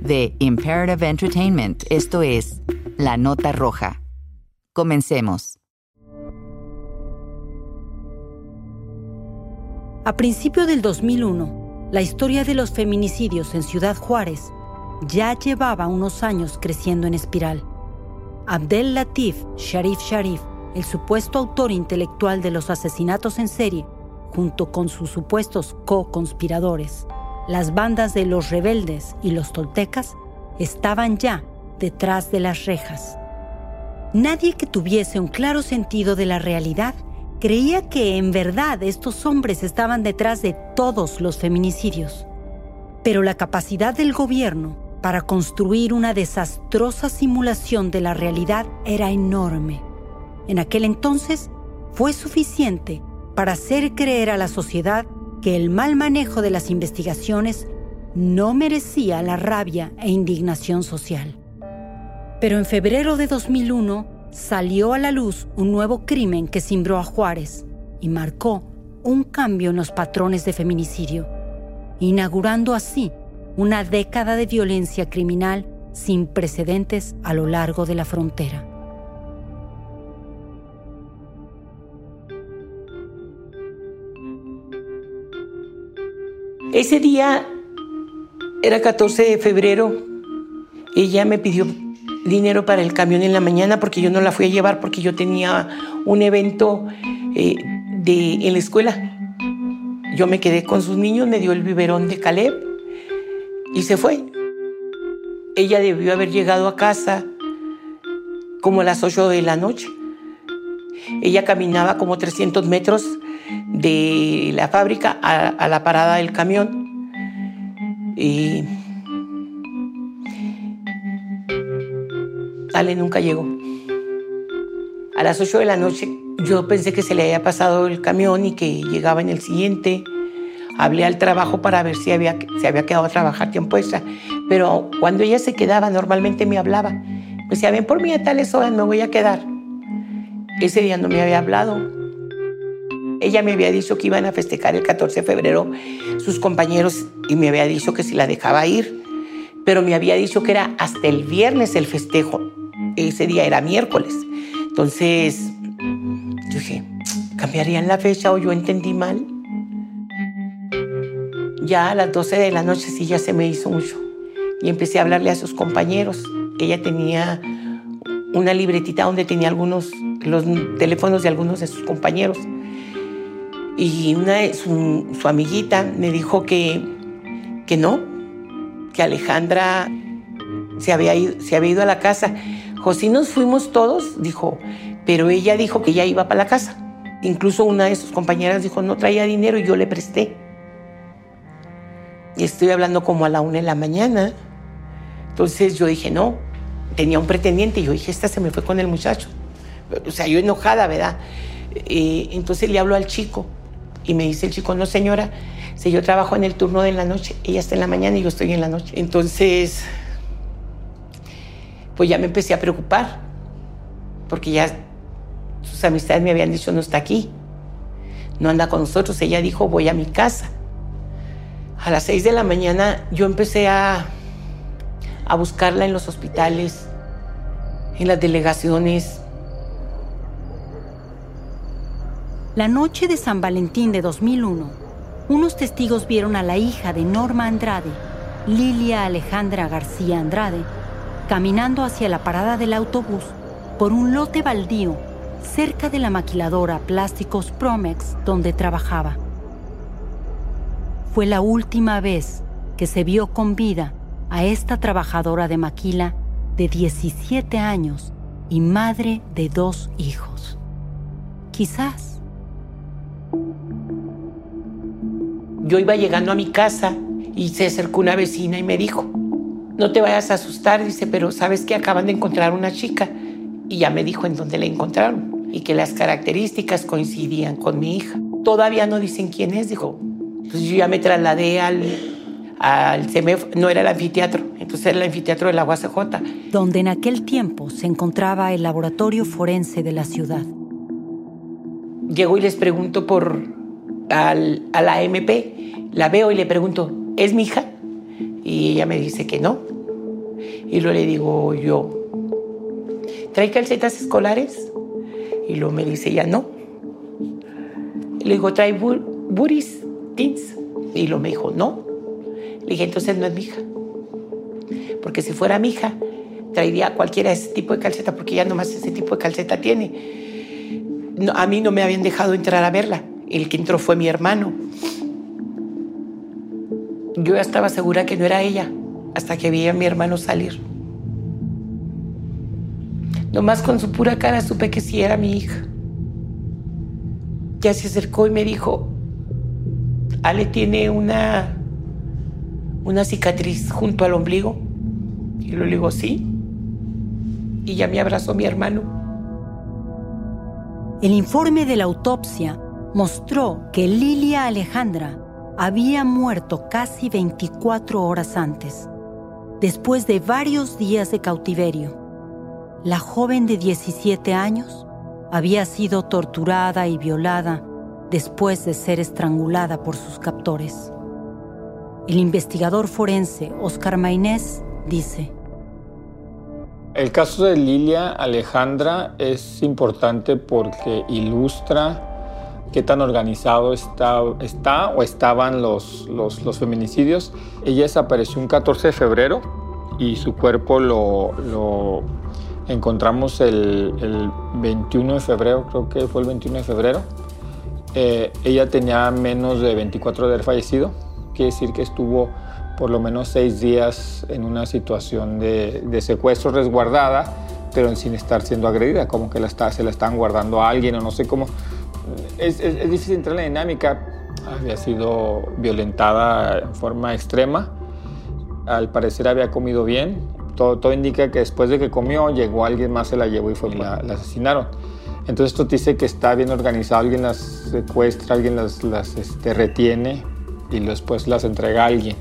de Imperative Entertainment, esto es La Nota Roja. Comencemos. A principio del 2001, la historia de los feminicidios en Ciudad Juárez ya llevaba unos años creciendo en espiral. Abdel Latif Sharif Sharif, el supuesto autor intelectual de los asesinatos en serie, junto con sus supuestos co-conspiradores, las bandas de los rebeldes y los toltecas estaban ya detrás de las rejas. Nadie que tuviese un claro sentido de la realidad creía que en verdad estos hombres estaban detrás de todos los feminicidios. Pero la capacidad del gobierno para construir una desastrosa simulación de la realidad era enorme. En aquel entonces fue suficiente para hacer creer a la sociedad que el mal manejo de las investigaciones no merecía la rabia e indignación social. Pero en febrero de 2001 salió a la luz un nuevo crimen que cimbró a Juárez y marcó un cambio en los patrones de feminicidio, inaugurando así una década de violencia criminal sin precedentes a lo largo de la frontera. Ese día era 14 de febrero. Ella me pidió dinero para el camión en la mañana porque yo no la fui a llevar porque yo tenía un evento eh, de, en la escuela. Yo me quedé con sus niños, me dio el biberón de Caleb y se fue. Ella debió haber llegado a casa como a las 8 de la noche. Ella caminaba como 300 metros de la fábrica a, la parada del camión. Y Ale nunca llegó. A las 8 de la noche yo pensé que se le había pasado el camión y que llegaba en el siguiente. Hablé al trabajo para ver si había, se había quedado a trabajar tiempo extra. Pero cuando ella se quedaba, normalmente me hablaba. Me decía, ven por mí a tales horas, me voy a quedar. Ese día no me había hablado. Ella me había dicho que iban a festejar el 14 de febrero sus compañeros y me había dicho que si la dejaba ir, pero me había dicho que era hasta el viernes el festejo. Ese día era miércoles. Entonces, yo dije, ¿cambiarían la fecha o yo entendí mal? Ya a las 12 de la noche sí ya se me hizo mucho. Y empecé a hablarle a sus compañeros. Ella tenía una libretita donde tenía algunos, los teléfonos de algunos de sus compañeros y una, su, su amiguita me dijo que, que no, que Alejandra se había, ido, se había ido a la casa. José nos fuimos todos, dijo, pero ella dijo que ya iba para la casa. Incluso una de sus compañeras dijo, no traía dinero y yo le presté. Y estoy hablando como a la una de la mañana. Entonces yo dije, no, tenía un pretendiente. Y yo dije, esta se me fue con el muchacho. O sea, yo enojada, ¿verdad? Eh, entonces le hablo al chico y me dice el chico, no señora, si yo trabajo en el turno de la noche, ella está en la mañana y yo estoy en la noche. Entonces, pues ya me empecé a preocupar, porque ya sus amistades me habían dicho, no está aquí, no anda con nosotros. Ella dijo, voy a mi casa. A las seis de la mañana yo empecé a, a buscarla en los hospitales, en las delegaciones, La noche de San Valentín de 2001, unos testigos vieron a la hija de Norma Andrade, Lilia Alejandra García Andrade, caminando hacia la parada del autobús por un lote baldío cerca de la maquiladora Plásticos Promex donde trabajaba. Fue la última vez que se vio con vida a esta trabajadora de maquila de 17 años y madre de dos hijos. Quizás. Yo iba llegando a mi casa y se acercó una vecina y me dijo, no te vayas a asustar, dice, pero sabes que acaban de encontrar una chica. Y ya me dijo en dónde la encontraron y que las características coincidían con mi hija. Todavía no dicen quién es, dijo. Entonces yo ya me trasladé al, al CEMEF, no era el anfiteatro, entonces era el anfiteatro de la UACJ. Donde en aquel tiempo se encontraba el laboratorio forense de la ciudad. Llego y les pregunto por al, a la MP, la veo y le pregunto, ¿es mi hija? Y ella me dice que no. Y luego le digo yo, ¿trae calcetas escolares? Y luego me dice ya no. Y le digo, ¿trae buris, tins? Y luego me dijo, no. Le dije, entonces no es mi hija. Porque si fuera mi hija, traería cualquiera ese tipo de calceta, porque ya nomás ese tipo de calceta tiene. A mí no me habían dejado entrar a verla. El que entró fue mi hermano. Yo ya estaba segura que no era ella, hasta que vi a mi hermano salir. Nomás con su pura cara supe que sí era mi hija. Ya se acercó y me dijo, Ale tiene una, una cicatriz junto al ombligo. Y le digo, sí. Y ya me abrazó mi hermano. El informe de la autopsia mostró que Lilia Alejandra había muerto casi 24 horas antes, después de varios días de cautiverio la joven de 17 años había sido torturada y violada después de ser estrangulada por sus captores. El investigador forense Oscar Mainés dice, el caso de Lilia Alejandra es importante porque ilustra qué tan organizado está, está o estaban los, los, feminicidios. Ella desapareció un 14 de febrero y su cuerpo lo, lo encontramos el, 21 de febrero, creo que fue el 21 de febrero. Eh, ella tenía menos de 24 de haber fallecido, quiere decir que estuvo por lo menos seis días en una situación de, secuestro resguardada, pero sin estar siendo agredida, como que la está, se la están guardando a alguien o no sé cómo. Es, es difícil entrar en la dinámica, había sido violentada en forma extrema, al parecer había comido bien, todo, indica que después de que comió, llegó alguien más, se la llevó y fue, la, asesinaron. Entonces esto dice que está bien organizado, alguien las secuestra, alguien las, las este, retiene y después las entrega a alguien.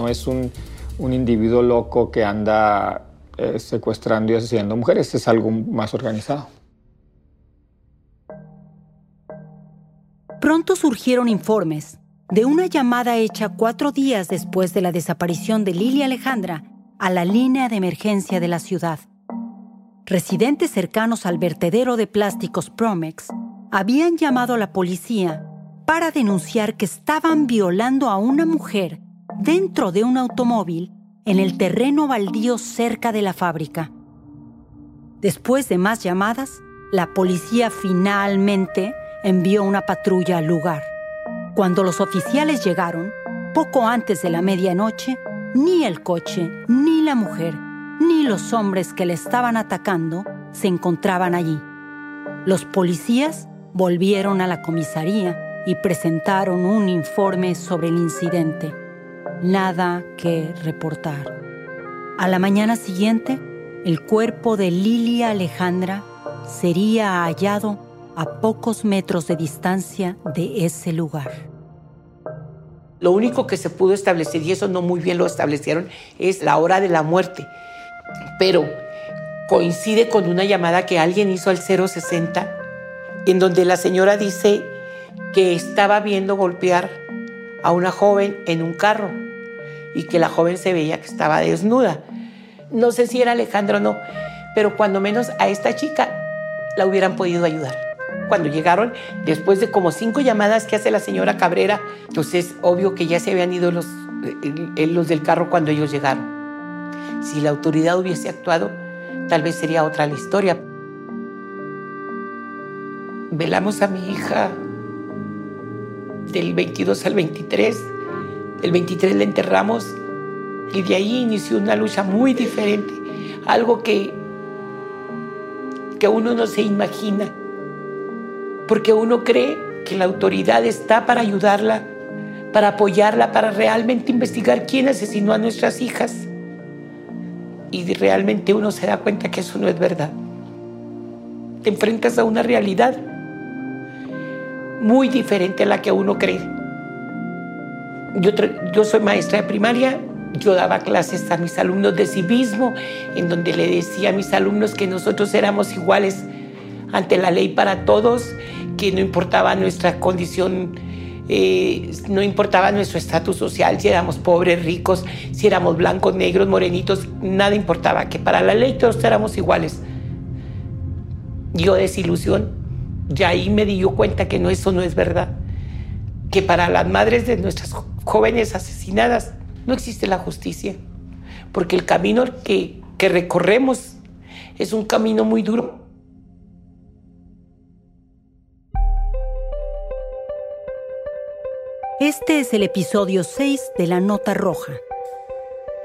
No es un, un individuo loco que anda eh, secuestrando y asesinando mujeres, es algo más organizado. Pronto surgieron informes de una llamada hecha cuatro días después de la desaparición de Lili Alejandra a la línea de emergencia de la ciudad. Residentes cercanos al vertedero de plásticos Promex habían llamado a la policía para denunciar que estaban violando a una mujer dentro de un automóvil en el terreno baldío cerca de la fábrica. Después de más llamadas, la policía finalmente envió una patrulla al lugar. Cuando los oficiales llegaron, poco antes de la medianoche, ni el coche, ni la mujer, ni los hombres que le estaban atacando se encontraban allí. Los policías volvieron a la comisaría y presentaron un informe sobre el incidente. Nada que reportar. A la mañana siguiente, el cuerpo de Lilia Alejandra sería hallado a pocos metros de distancia de ese lugar. Lo único que se pudo establecer, y eso no muy bien lo establecieron, es la hora de la muerte. Pero coincide con una llamada que alguien hizo al 060, en donde la señora dice que estaba viendo golpear a una joven en un carro y que la joven se veía que estaba desnuda. No sé si era Alejandro o no, pero cuando menos a esta chica la hubieran podido ayudar cuando llegaron, después de como cinco llamadas que hace la señora Cabrera, entonces obvio que ya se habían ido los, eh, los del carro cuando ellos llegaron. Si la autoridad hubiese actuado, tal vez sería otra la historia. velamos a mi hija del 22 al 23. El 23 la enterramos y de ahí inició una lucha muy diferente, algo que, que uno no se imagina, porque uno cree que la autoridad está para ayudarla, para apoyarla, para realmente investigar quién asesinó a nuestras hijas. Y realmente uno se da cuenta que eso no es verdad. Te enfrentas a una realidad muy diferente a la que uno cree. Yo, soy maestra de primaria, yo daba clases a mis alumnos de civismo, en donde le decía a mis alumnos que nosotros éramos iguales ante la ley para todos, que no importaba nuestra condición, eh, no importaba nuestro estatus social, si éramos pobres, ricos, si éramos blancos, negros, morenitos, nada importaba, que para la ley todos éramos iguales. Yo desilusión, ya ahí me di cuenta que no, eso no es verdad, que para las madres de nuestras jóvenes asesinadas no existe la justicia, porque el camino que, que recorremos es un camino muy duro. Este es el episodio 6 de La Nota Roja,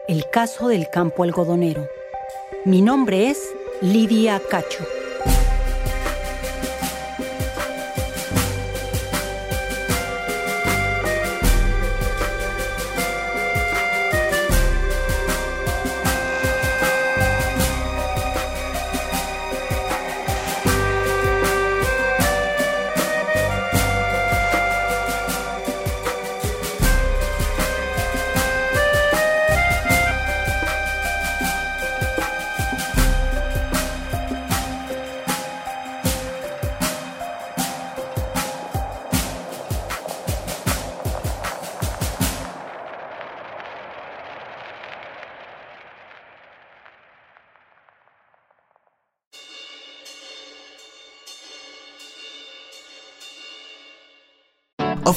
el caso del campo algodonero. Mi nombre es Lidia Cacho.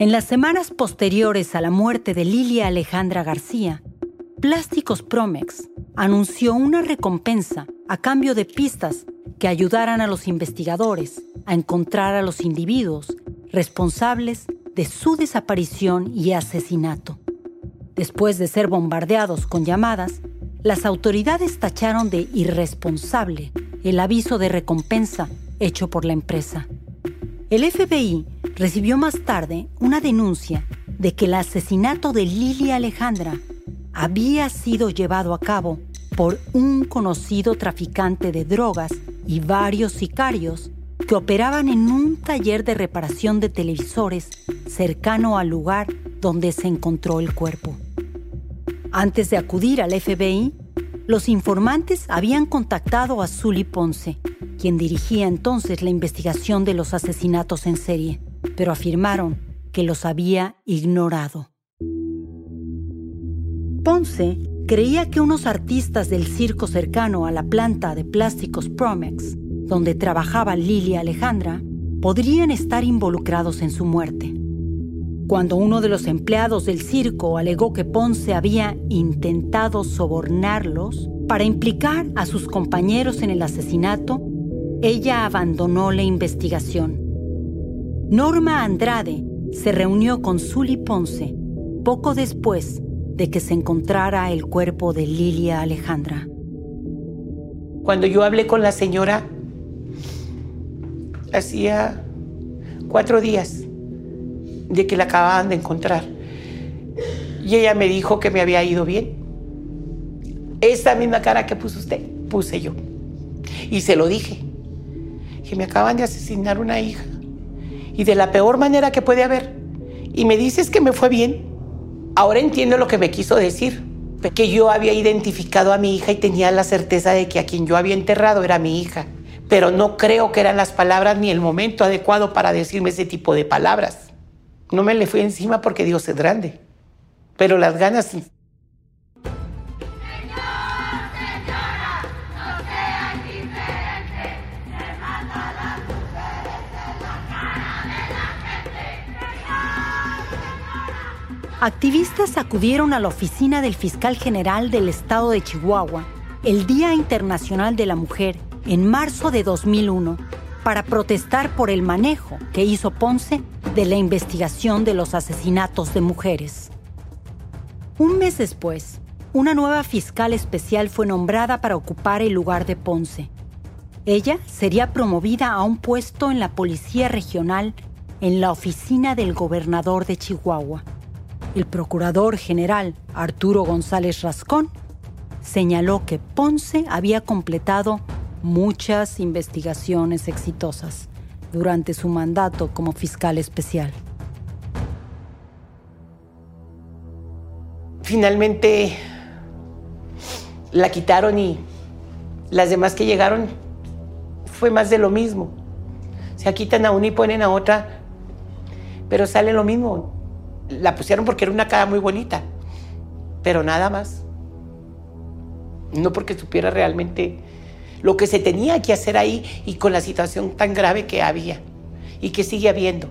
En las semanas posteriores a la muerte de Lilia Alejandra García, Plásticos Promex anunció una recompensa a cambio de pistas que ayudaran a los investigadores a encontrar a los individuos responsables de su desaparición y asesinato. Después de ser bombardeados con llamadas, las autoridades tacharon de irresponsable el aviso de recompensa hecho por la empresa. El FBI recibió más tarde una denuncia de que el asesinato de Lilia Alejandra había sido llevado a cabo por un conocido traficante de drogas y varios sicarios que operaban en un taller de reparación de televisores cercano al lugar donde se encontró el cuerpo. Antes de acudir al FBI, los informantes habían contactado a Zully Ponce, quien dirigía entonces la investigación de los asesinatos en serie pero afirmaron que los había ignorado. Ponce creía que unos artistas del circo cercano a la planta de plásticos Promex, donde trabajaba Lilia Alejandra, podrían estar involucrados en su muerte. Cuando uno de los empleados del circo alegó que Ponce había intentado sobornarlos para implicar a sus compañeros en el asesinato, ella abandonó la investigación Norma Andrade se reunió con Zully Ponce poco después de que se encontrara el cuerpo de Lilia Alejandra. Cuando yo hablé con la señora, hacía cuatro días de que la acababan de encontrar. Y ella me dijo que me había ido bien. Esa misma cara que puso usted, puse yo. Y se lo dije. Que me acaban de asesinar una hija y de la peor manera que puede haber. Y me dices que me fue bien. Ahora entiendo lo que me quiso decir. que yo había identificado a mi hija y tenía la certeza de que a quien yo había enterrado era mi hija. Pero no creo que eran las palabras ni el momento adecuado para decirme ese tipo de palabras. No me le fui encima porque Dios es grande. Pero las ganas Activistas acudieron a la oficina del fiscal general del estado de Chihuahua el Día Internacional de la Mujer en marzo de 2001 para protestar por el manejo que hizo Ponce de la investigación de los asesinatos de mujeres. Un mes después, una nueva fiscal especial fue nombrada para ocupar el lugar de Ponce. Ella sería promovida a un puesto en la Policía Regional en la oficina del gobernador de Chihuahua el procurador general Arturo González Rascón señaló que Ponce había completado muchas investigaciones exitosas durante su mandato como fiscal especial. Finalmente la quitaron y las demás que llegaron fue más de lo mismo. Se quitan a una y ponen a otra, pero sale lo mismo la pusieron porque era una cara muy bonita, pero nada más. No porque supiera realmente lo que se tenía que hacer ahí y con la situación tan grave que había y que sigue habiendo.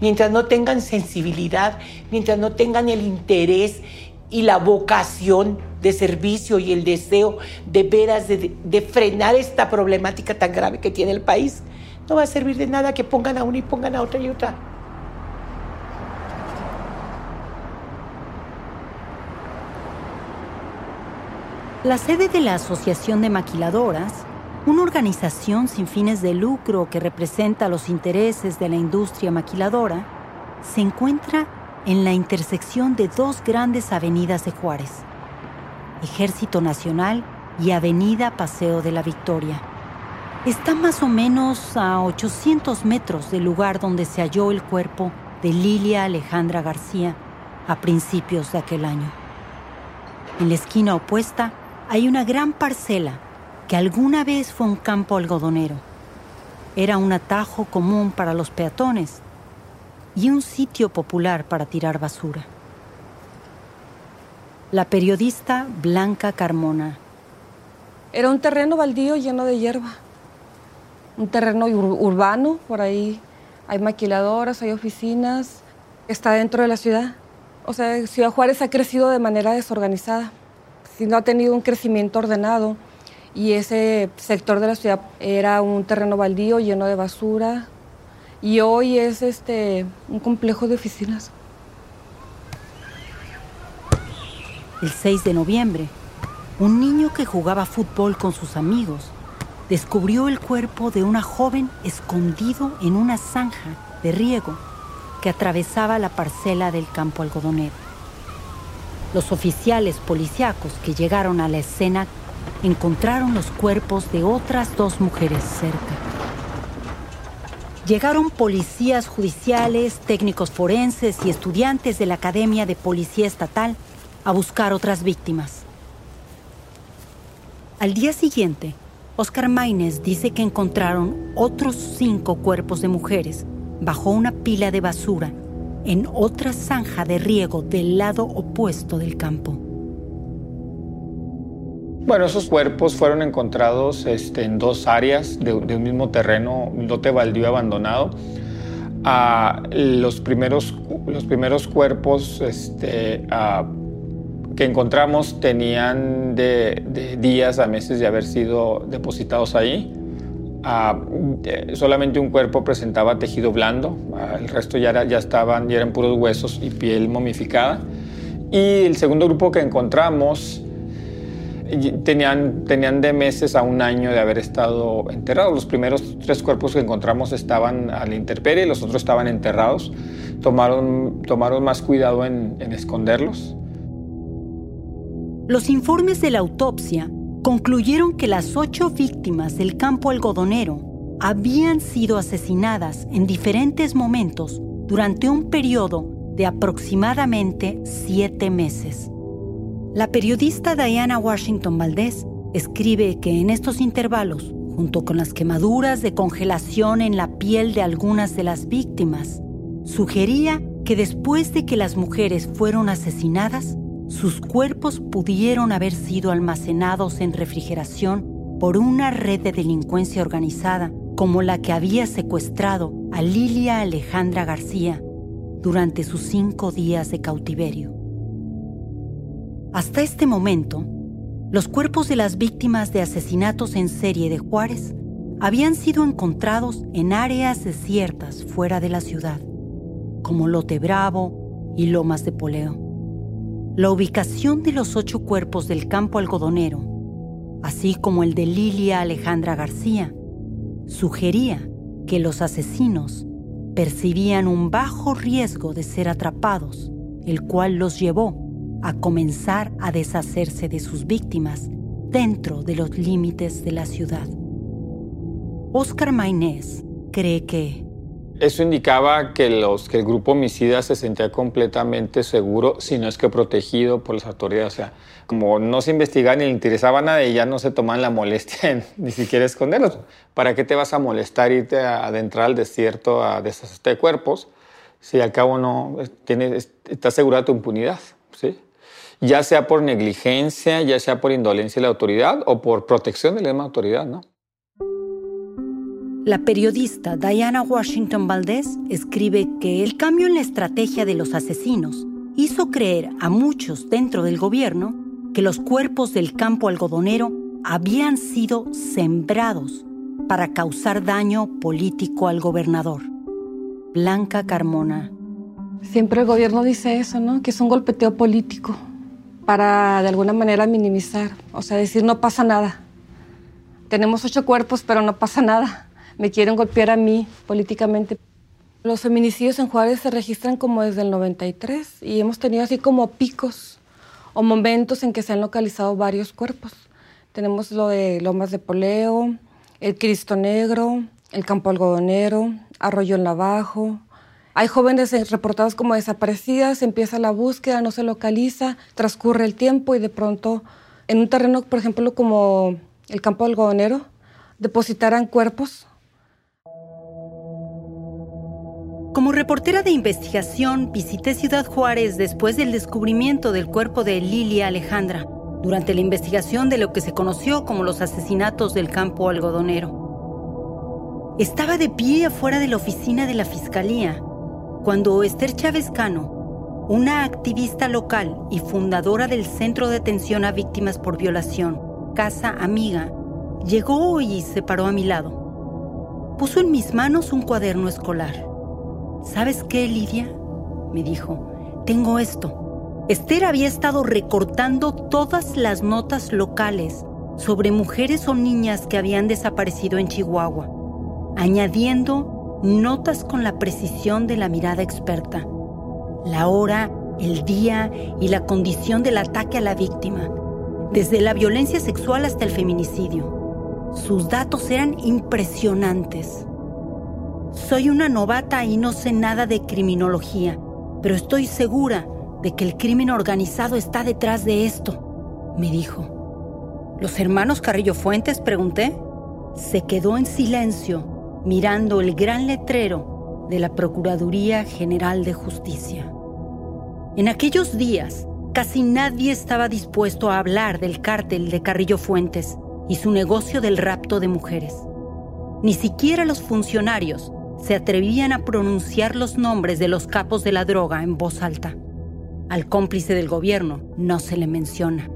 Mientras no tengan sensibilidad, mientras no tengan el interés y la vocación de servicio y el deseo de veras de, frenar esta problemática tan grave que tiene el país, no va a servir de nada que pongan a una y pongan a otra y otra. La sede de la Asociación de Maquiladoras, una organización sin fines de lucro que representa los intereses de la industria maquiladora, se encuentra en la intersección de dos grandes avenidas de Juárez, Ejército Nacional y Avenida Paseo de la Victoria. Está más o menos a 800 metros del lugar donde se halló el cuerpo de Lilia Alejandra García a principios de aquel año. En la esquina opuesta hay una gran parcela que alguna vez fue un campo algodonero. Era un atajo común para los peatones y un sitio popular para tirar basura. La periodista Blanca Carmona. Era un terreno baldío lleno de hierba. Un terreno urbano, por ahí hay maquiladoras, hay oficinas, está dentro de la ciudad. O sea, Ciudad Juárez ha crecido de manera desorganizada no ha tenido un crecimiento ordenado y ese sector de la ciudad era un terreno baldío lleno de basura y hoy es este un complejo de oficinas. El 6 de noviembre, un niño que jugaba fútbol con sus amigos descubrió el cuerpo de una joven escondido en una zanja de riego que atravesaba la parcela del campo algodonero. Los oficiales policíacos que llegaron a la escena encontraron los cuerpos de otras dos mujeres cerca. Llegaron policías judiciales, técnicos forenses y estudiantes de la Academia de Policía Estatal a buscar otras víctimas. Al día siguiente, Oscar Maínez dice que encontraron otros cinco cuerpos de mujeres bajo una pila de basura en otra zanja de riego del lado opuesto del campo. Bueno, esos cuerpos fueron encontrados este, en dos áreas de, un mismo terreno, un lote baldío abandonado. Ah, los, primeros, los primeros cuerpos este, ah, que encontramos tenían de días a meses de haber sido depositados ahí. Ah, eh, solamente un cuerpo presentaba tejido blando, ah, el resto ya, ya estaban, ya eran puros huesos y piel momificada. Y el segundo grupo que encontramos tenían, tenían de meses a un año de haber estado enterrados. Los primeros tres cuerpos que encontramos estaban a la intemperie los otros estaban enterrados. Tomaron, tomaron más cuidado en esconderlos. Los informes de la autopsia concluyeron que las ocho víctimas del campo algodonero habían sido asesinadas en diferentes momentos durante un periodo de aproximadamente siete meses. La periodista Diana Washington Valdés escribe que en estos intervalos, junto con las quemaduras de congelación en la piel de algunas de las víctimas, sugería que después de que las mujeres fueron asesinadas, sus cuerpos pudieron haber sido almacenados en refrigeración por una red de delincuencia organizada como la que había secuestrado a Lilia Alejandra García durante sus cinco días de cautiverio. Hasta este momento, los cuerpos de las víctimas de asesinatos en serie de Juárez habían sido encontrados en áreas desiertas fuera de la ciudad, como Lote Bravo y Lomas de Poleo. La ubicación de los ocho cuerpos del campo algodonero, así como el de Lilia Alejandra García, sugería que los asesinos percibían un bajo riesgo de ser atrapados, el cual los llevó a comenzar a deshacerse de sus víctimas dentro de los límites de la ciudad. Oscar Maynés cree que eso indicaba que, los, que el grupo homicida se sentía completamente seguro, si no es que protegido por las autoridades. O sea, como no se investigaba ni le interesaba nada y ya no se tomaban la molestia en ni siquiera esconderlos. ¿Para qué te vas a molestar irte a adentrar al desierto a deshacerte de cuerpos si al cabo no tienes, está asegurada tu impunidad? ¿sí? Ya sea por negligencia, ya sea por indolencia de la autoridad o por protección de la misma autoridad, ¿no? La periodista Diana Washington Valdés escribe que el cambio en la estrategia de los asesinos hizo creer a muchos dentro del gobierno que los cuerpos del campo algodonero habían sido sembrados para causar daño político al gobernador. Blanca Carmona. Siempre el gobierno dice eso, ¿no? Que es un golpeteo político para de alguna manera minimizar, o sea, decir no pasa nada. Tenemos ocho cuerpos, pero no pasa nada me quieren golpear a mí políticamente. Los feminicidios en Juárez se registran como desde el 93 y hemos tenido así como picos o momentos en que se han localizado varios cuerpos. Tenemos lo de Lomas de Poleo, el Cristo Negro, el Campo Algodonero, Arroyo en la Bajo. Hay jóvenes reportados como desaparecidas, empieza la búsqueda, no se localiza, transcurre el tiempo y de pronto en un terreno, por ejemplo, como el Campo Algodonero, depositarán cuerpos Como reportera de investigación, visité Ciudad Juárez después del descubrimiento del cuerpo de Lilia Alejandra, durante la investigación de lo que se conoció como los asesinatos del campo algodonero. Estaba de pie afuera de la oficina de la Fiscalía cuando Esther Chávez Cano, una activista local y fundadora del Centro de Atención a Víctimas por Violación, Casa Amiga, llegó y se paró a mi lado. Puso en mis manos un cuaderno escolar. ¿Sabes qué, Lidia? me dijo. Tengo esto. Esther había estado recortando todas las notas locales sobre mujeres o niñas que habían desaparecido en Chihuahua, añadiendo notas con la precisión de la mirada experta, la hora, el día y la condición del ataque a la víctima, desde la violencia sexual hasta el feminicidio. Sus datos eran impresionantes. Soy una novata y no sé nada de criminología, pero estoy segura de que el crimen organizado está detrás de esto, me dijo. ¿Los hermanos Carrillo Fuentes? pregunté. Se quedó en silencio, mirando el gran letrero de la Procuraduría General de Justicia. En aquellos días, casi nadie estaba dispuesto a hablar del cártel de Carrillo Fuentes y su negocio del rapto de mujeres. Ni siquiera los funcionarios se atrevían a pronunciar los nombres de los capos de la droga en voz alta. Al cómplice del gobierno no se le menciona.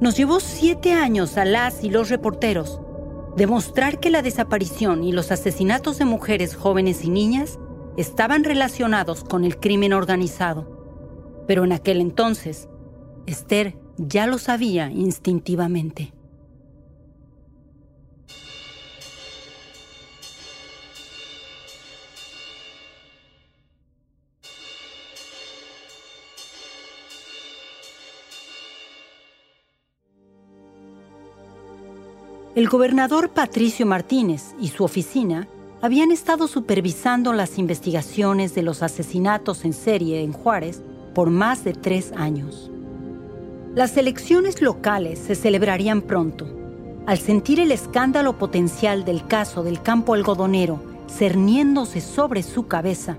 Nos llevó siete años a las y los reporteros demostrar que la desaparición y los asesinatos de mujeres jóvenes y niñas estaban relacionados con el crimen organizado. Pero en aquel entonces, Esther ya lo sabía instintivamente. El gobernador Patricio Martínez y su oficina habían estado supervisando las investigaciones de los asesinatos en serie en Juárez por más de tres años. Las elecciones locales se celebrarían pronto. Al sentir el escándalo potencial del caso del campo algodonero cerniéndose sobre su cabeza,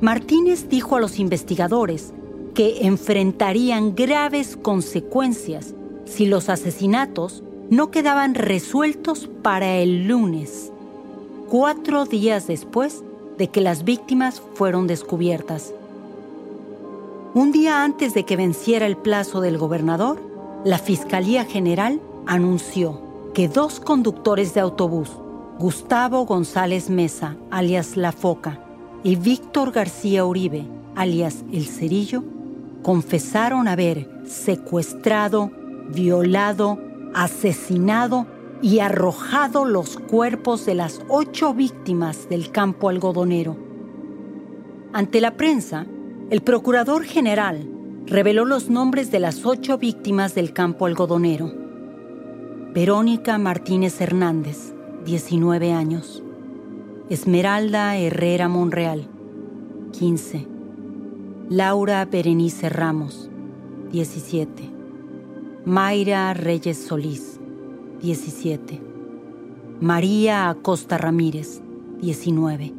Martínez dijo a los investigadores que enfrentarían graves consecuencias si los asesinatos no quedaban resueltos para el lunes, cuatro días después de que las víctimas fueron descubiertas. Un día antes de que venciera el plazo del gobernador, la Fiscalía General anunció que dos conductores de autobús, Gustavo González Mesa, alias La Foca, y Víctor García Uribe, alias El Cerillo, confesaron haber secuestrado, violado, asesinado y arrojado los cuerpos de las ocho víctimas del campo algodonero. Ante la prensa, el procurador general reveló los nombres de las ocho víctimas del campo algodonero. Verónica Martínez Hernández, 19 años. Esmeralda Herrera Monreal, 15. Laura Berenice Ramos, 17. Mayra Reyes Solís, 17. María Acosta Ramírez, 19.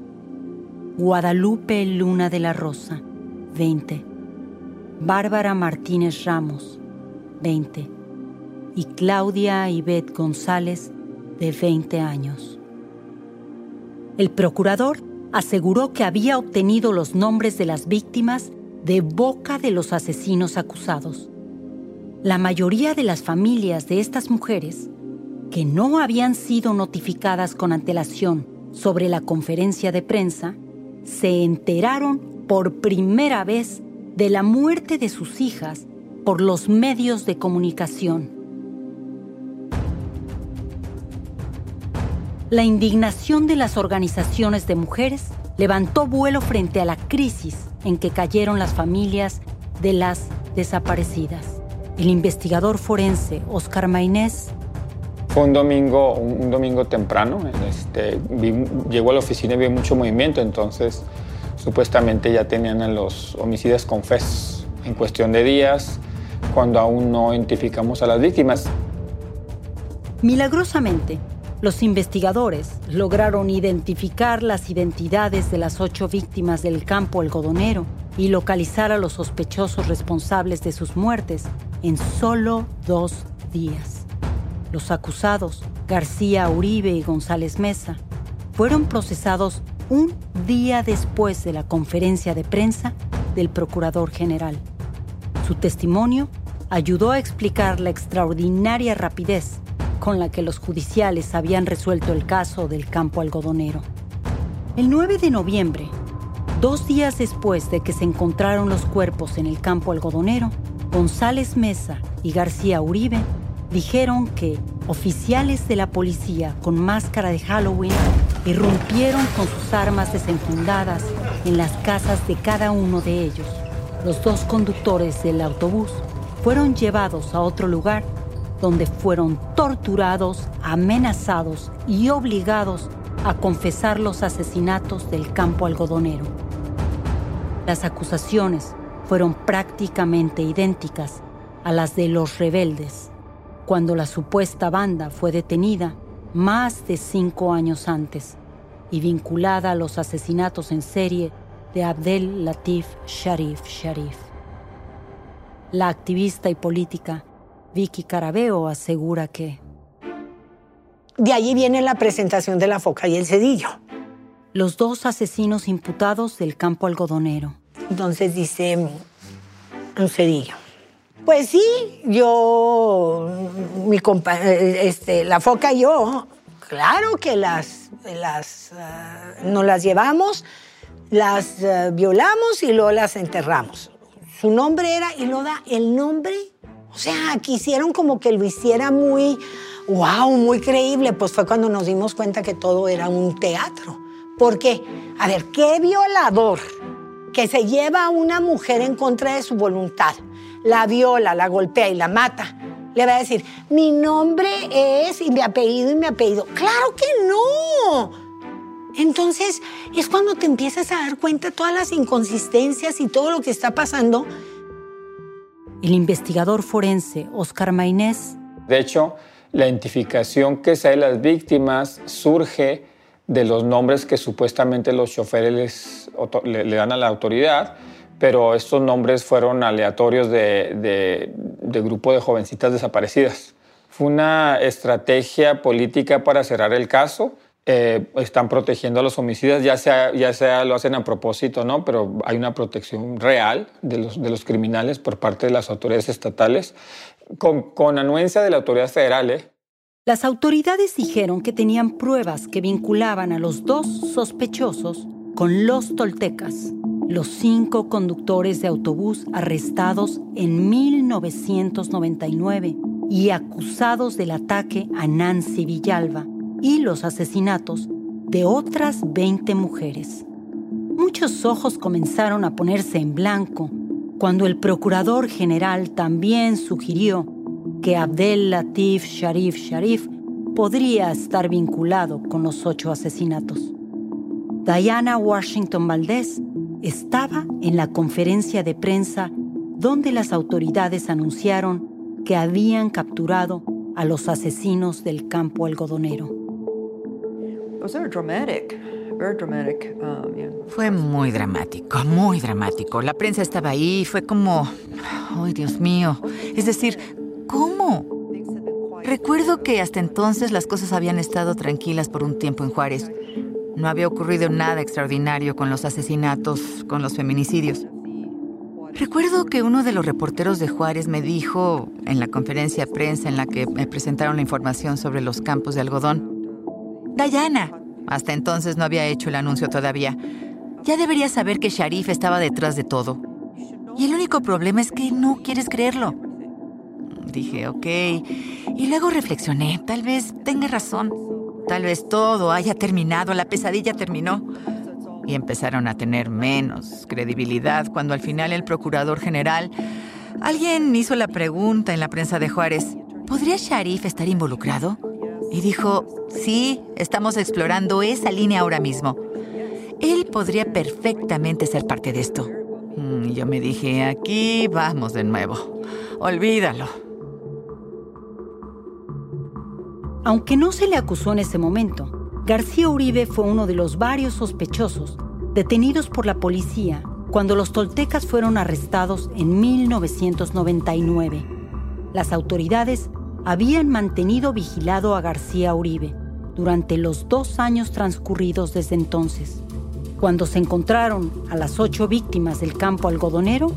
Guadalupe Luna de la Rosa, 20. Bárbara Martínez Ramos, 20. Y Claudia Ivette González, de 20 años. El procurador aseguró que había obtenido los nombres de las víctimas de boca de los asesinos acusados. La mayoría de las familias de estas mujeres, que no habían sido notificadas con antelación sobre la conferencia de prensa, se enteraron por primera vez de la muerte de sus hijas por los medios de comunicación. La indignación de las organizaciones de mujeres levantó vuelo frente a la crisis en que cayeron las familias de las desaparecidas. El investigador forense Oscar Mainés fue un domingo, un, domingo temprano. Este, llegó a la oficina y vi mucho movimiento, entonces Supuestamente ya tenían a los homicidas confesos en cuestión de días, cuando aún no identificamos a las víctimas. Milagrosamente, los investigadores lograron identificar las identidades de las ocho víctimas del campo algodonero y localizar a los sospechosos responsables de sus muertes en solo dos días. Los acusados, García Uribe y González Mesa, fueron procesados un día después de la conferencia de prensa del Procurador General. Su testimonio ayudó a explicar la extraordinaria rapidez con la que los judiciales habían resuelto el caso del campo algodonero. El 9 de noviembre, dos días después de que se encontraron los cuerpos en el campo algodonero, González Mesa y García Uribe dijeron que oficiales de la policía con máscara de Halloween irrumpieron con sus armas desenfundadas en las casas de cada uno de ellos. Los dos conductores del autobús fueron llevados a otro lugar donde fueron torturados, amenazados y obligados a confesar los asesinatos del campo algodonero. Las acusaciones fueron prácticamente idénticas a las de los rebeldes cuando la supuesta banda fue detenida más de cinco años antes y vinculada a los asesinatos en serie de Abdel Latif Sharif Sharif. La activista y política Vicky Carabeo asegura que... De allí viene la presentación de la foca y el cedillo. Los dos asesinos imputados del campo algodonero. Entonces dice cedillo pues sí, yo, mi este, la foca y yo, claro que las, las uh, nos las llevamos, las uh, violamos y luego las enterramos. Su nombre era, y lo da el nombre, o sea, quisieron como que lo hiciera muy, wow, muy creíble, pues fue cuando nos dimos cuenta que todo era un teatro. Porque, a ver, ¿qué violador que se lleva a una mujer en contra de su voluntad? la viola, la golpea y la mata, le va a decir, mi nombre es y mi apellido y mi apellido. Claro que no. Entonces es cuando te empiezas a dar cuenta de todas las inconsistencias y todo lo que está pasando. El investigador forense Oscar Maynés. De hecho, la identificación que se de las víctimas surge de los nombres que supuestamente los choferes le, dan a la autoridad, pero estos nombres fueron aleatorios de, de grupo de jovencitas desaparecidas. Fue una estrategia política para cerrar el caso eh, están protegiendo a los homicidas, ya sea, ya sea lo hacen a propósito, ¿no? Pero hay una protección real de los, de los criminales por parte de las autoridades estatales, con, con anuencia de la autoridad federal, ¿eh? Las autoridades dijeron que tenían pruebas que vinculaban a los dos sospechosos con los toltecas, los cinco conductores de autobús arrestados en 1999 y acusados del ataque a Nancy Villalba y los asesinatos de otras 20 mujeres. Muchos ojos comenzaron a ponerse en blanco cuando el procurador general también sugirió que Abdel Latif Sharif Sharif podría estar vinculado con los ocho asesinatos. Diana Washington Valdez estaba en la conferencia de prensa donde las autoridades anunciaron que habían capturado a los asesinos del campo algodonero. Um, fue muy dramático, muy dramático. La prensa estaba ahí, fue como, ay Dios mío. Es decir, ¿cómo? Recuerdo que hasta entonces las cosas habían estado tranquilas por un tiempo en Juárez. No había ocurrido nada extraordinario con los asesinatos, con los feminicidios. Recuerdo que uno de los reporteros de Juárez me dijo en la conferencia de prensa en la que me presentaron la información sobre los campos de algodón, Dayana. Hasta entonces no había hecho el anuncio todavía. Ya deberías saber que Sharif estaba detrás de todo. Y el único problema es que no quieres creerlo. Dije, ok. Y luego reflexioné, tal vez tenga razón. Tal vez todo haya terminado, la pesadilla terminó. Y empezaron a tener menos credibilidad cuando al final el procurador general, alguien hizo la pregunta en la prensa de Juárez, ¿podría Sharif estar involucrado? y dijo, sí, estamos explorando esa línea ahora mismo. Él podría perfectamente ser parte de esto. Mm, y yo me dije, aquí vamos de nuevo. Olvídalo. Aunque no se le acusó en ese momento, García Uribe fue uno de los varios sospechosos detenidos por la policía cuando los toltecas fueron arrestados en 1999. Las autoridades habían mantenido vigilado a García Uribe durante los dos años transcurridos desde entonces. Cuando se encontraron a las ocho víctimas del campo algodonero,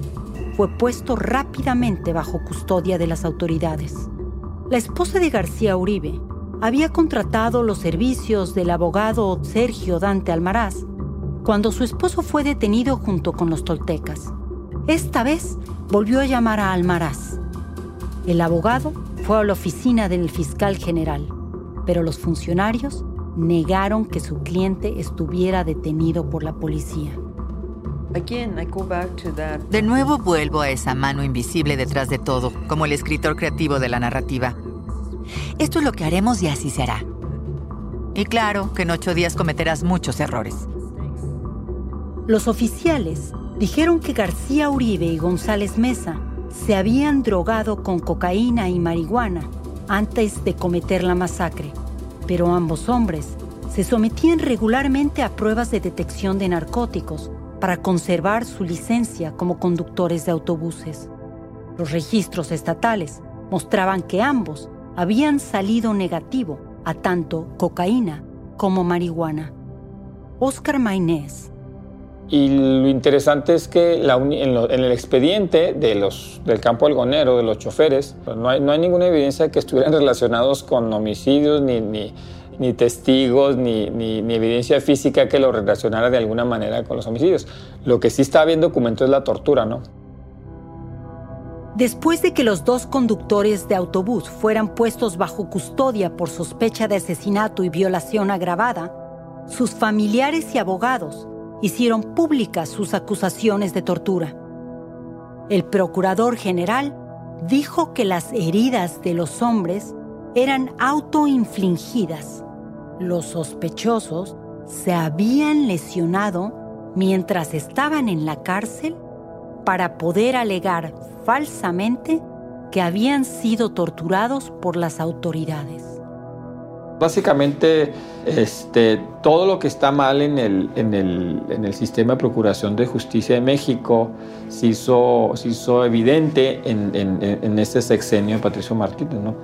fue puesto rápidamente bajo custodia de las autoridades. La esposa de García Uribe había contratado los servicios del abogado Sergio Dante Almaraz cuando su esposo fue detenido junto con los toltecas. Esta vez volvió a llamar a Almaraz. El abogado fue a la oficina del fiscal general, pero los funcionarios negaron que su cliente estuviera detenido por la policía. De nuevo vuelvo a esa mano invisible detrás de todo, como el escritor creativo de la narrativa. Esto es lo que haremos y así se hará. Y claro que en ocho días cometerás muchos errores. Los oficiales dijeron que García Uribe y González Mesa se habían drogado con cocaína y marihuana antes de cometer la masacre, pero ambos hombres se sometían regularmente a pruebas de detección de narcóticos para conservar su licencia como conductores de autobuses. Los registros estatales mostraban que ambos habían salido negativo a tanto cocaína como marihuana. Oscar Maynés y lo interesante es que en, el expediente de los, del campo algonero, de los choferes, pues no, hay, no hay ninguna evidencia de que estuvieran relacionados con homicidios, ni, ni, ni testigos, ni, ni, evidencia física que lo relacionara de alguna manera con los homicidios. Lo que sí está bien documentado es la tortura, ¿no? Después de que los dos conductores de autobús fueran puestos bajo custodia por sospecha de asesinato y violación agravada, sus familiares y abogados hicieron públicas sus acusaciones de tortura. El procurador general dijo que las heridas de los hombres eran autoinfligidas. Los sospechosos se habían lesionado mientras estaban en la cárcel para poder alegar falsamente que habían sido torturados por las autoridades. Básicamente, este, todo lo que está mal en el, en, el, en el, sistema de procuración de justicia de México se hizo, se hizo evidente en, en, este sexenio de Patricio Martínez. ¿no?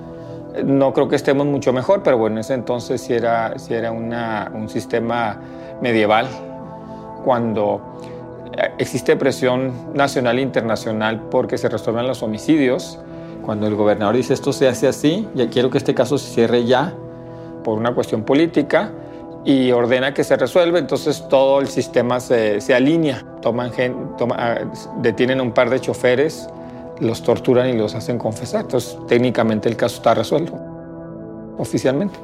no creo que estemos mucho mejor, pero bueno, en ese entonces sí era, sí era una, un sistema medieval, cuando existe presión nacional e internacional porque se resuelvan los homicidios. Cuando el gobernador dice esto se hace así, ya quiero que este caso se cierre ya, por una cuestión política y ordena que se resuelva, entonces todo el sistema se, se alinea. Toman, ah, detienen un par de choferes, los torturan y los hacen confesar. Entonces técnicamente el caso está resuelto, oficialmente.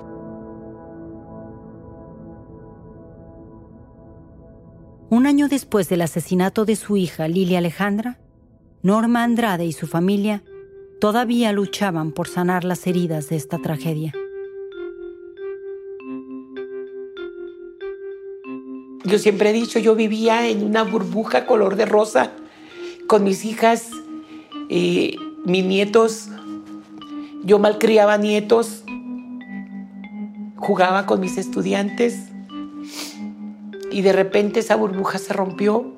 Un año después del asesinato de su hija Lilia Alejandra, Norma Andrade y su familia todavía luchaban por sanar las heridas de esta tragedia. Yo siempre he dicho, yo vivía en una burbuja color de rosa con mis hijas, mis nietos. Yo malcriaba nietos, jugaba con mis estudiantes y de repente esa burbuja se rompió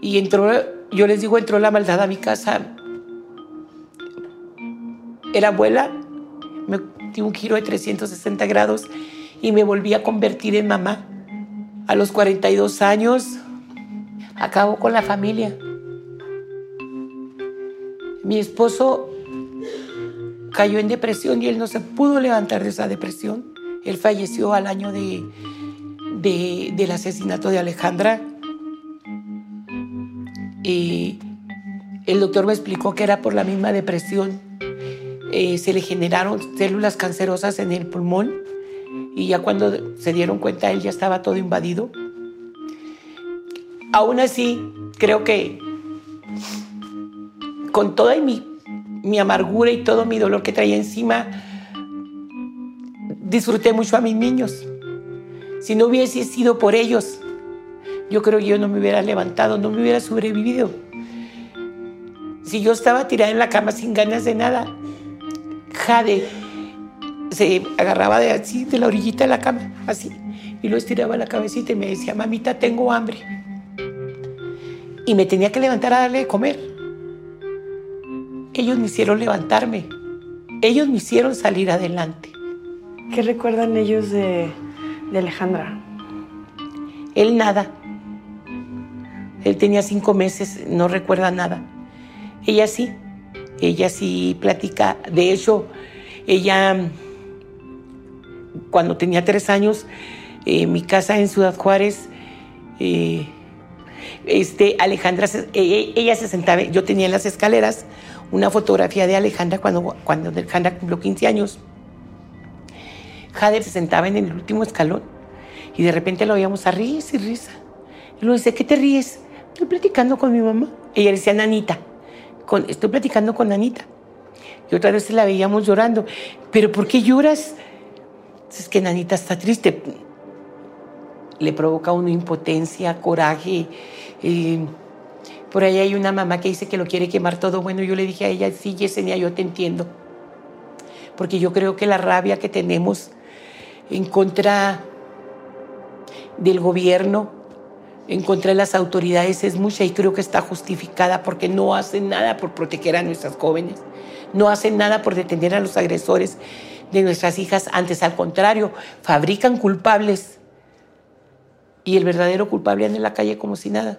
y entró, yo les digo, entró la maldad a mi casa. Era abuela, me dio un giro de 360 grados y me volví a convertir en mamá. A los 42 años acabo con la familia. Mi esposo cayó en depresión y él no se pudo levantar de esa depresión. Él falleció al año de, del asesinato de Alejandra. Y el doctor me explicó que era por la misma depresión. Eh, se le generaron células cancerosas en el pulmón y ya cuando se dieron cuenta él ya estaba todo invadido. Aún así, creo que con toda mi, mi amargura y todo mi dolor que traía encima, disfruté mucho a mis niños. Si no hubiese sido por ellos, yo creo que yo no me hubiera levantado, no me hubiera sobrevivido. Si yo estaba tirada en la cama sin ganas de nada, Jade se agarraba de así, de la orillita de la cama, así, y lo estiraba la cabecita y me decía, mamita, tengo hambre. Y me tenía que levantar a darle de comer. Ellos me hicieron levantarme. Ellos me hicieron salir adelante. ¿Qué recuerdan ellos de, de Alejandra? Él nada. Él tenía cinco meses, no recuerda nada. Ella sí, ella sí platica. De hecho, ella cuando tenía tres años, eh, mi casa en Ciudad Juárez, eh, este, Alejandra, e, e, ella, se sentaba, yo tenía en las escaleras una fotografía de Alejandra cuando, cuando Alejandra cumplió 15 años. Jader se sentaba en el último escalón y de repente lo oíamos a risa y risa. Y luego dice, ¿qué te ríes? Estoy platicando con mi mamá. Ella decía, Nanita, estoy platicando con Nanita. Y otra vez la veíamos llorando. ¿Pero por qué lloras? Es que Nanita está triste. Le provoca una impotencia, coraje. Eh, por ahí hay una mamá que dice que lo quiere quemar todo. Bueno, yo le dije a ella, sí, Yesenia, yo te entiendo. Porque yo creo que la rabia que tenemos en contra del gobierno, en contra de las autoridades es mucha y creo que está justificada porque no hacen nada por proteger a nuestras jóvenes, no hacen nada por detener a los agresores de nuestras hijas, antes al contrario, fabrican culpables y el verdadero culpable anda en la calle como si nada.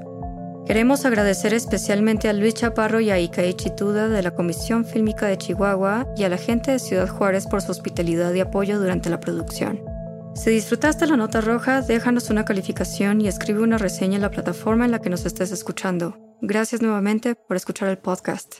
Queremos agradecer especialmente a Luis Chaparro y a Ikae Chituda de la Comisión Fílmica de Chihuahua y a la gente de Ciudad Juárez por su hospitalidad y apoyo durante la producción. Si disfrutaste la nota roja, déjanos una calificación y escribe una reseña en la plataforma en la que nos estés escuchando. Gracias nuevamente por escuchar el podcast.